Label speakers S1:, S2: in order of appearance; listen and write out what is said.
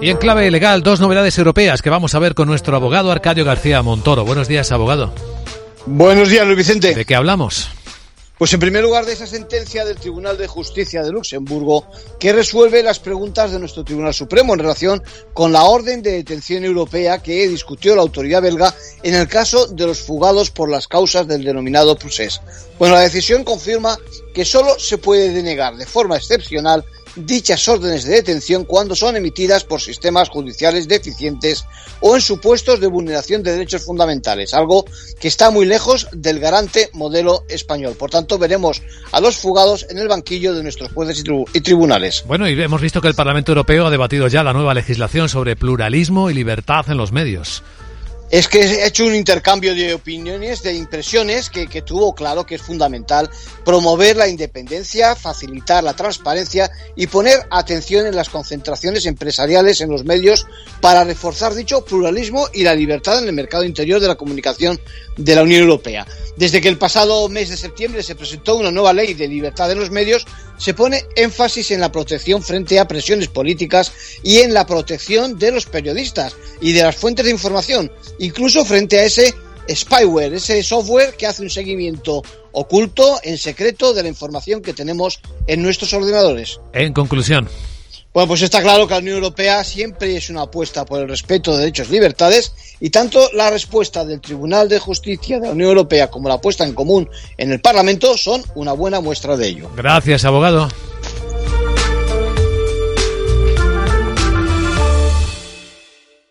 S1: Y en clave legal, dos novedades europeas que vamos a ver con nuestro abogado Arcadio García Montoro. Buenos días, abogado.
S2: Buenos días, Luis Vicente.
S1: ¿De qué hablamos?
S2: Pues en primer lugar de esa sentencia del Tribunal de Justicia de Luxemburgo que resuelve las preguntas de nuestro Tribunal Supremo en relación con la orden de detención europea que discutió la autoridad belga en el caso de los fugados por las causas del denominado procés. Bueno, la decisión confirma que solo se puede denegar de forma excepcional dichas órdenes de detención cuando son emitidas por sistemas judiciales deficientes o en supuestos de vulneración de derechos fundamentales, algo que está muy lejos del garante modelo español. Por tanto, veremos a los fugados en el banquillo de nuestros jueces y tribunales.
S1: Bueno, y hemos visto que el Parlamento Europeo ha debatido ya la nueva legislación sobre pluralismo y libertad en los medios
S2: es que he hecho un intercambio de opiniones, de impresiones, que, tuvo claro que es fundamental promover la independencia, facilitar la transparencia y poner atención en las concentraciones empresariales en los medios para reforzar dicho pluralismo y la libertad en el mercado interior de la comunicación de la Unión Europea. Desde que el pasado mes de septiembre se presentó una nueva ley de libertad en los medios, se pone énfasis en la protección frente a presiones políticas y en la protección de los periodistas y de las fuentes de información, incluso frente a ese spyware, ese software que hace un seguimiento oculto, en secreto, de la información que tenemos en nuestros ordenadores.
S1: En conclusión.
S2: Bueno, pues está claro que la Unión Europea siempre es una apuesta por el respeto de derechos y libertades y tanto la respuesta del Tribunal de Justicia de la Unión Europea como la puesta en común en el Parlamento son una buena muestra de ello.
S1: Gracias, abogado.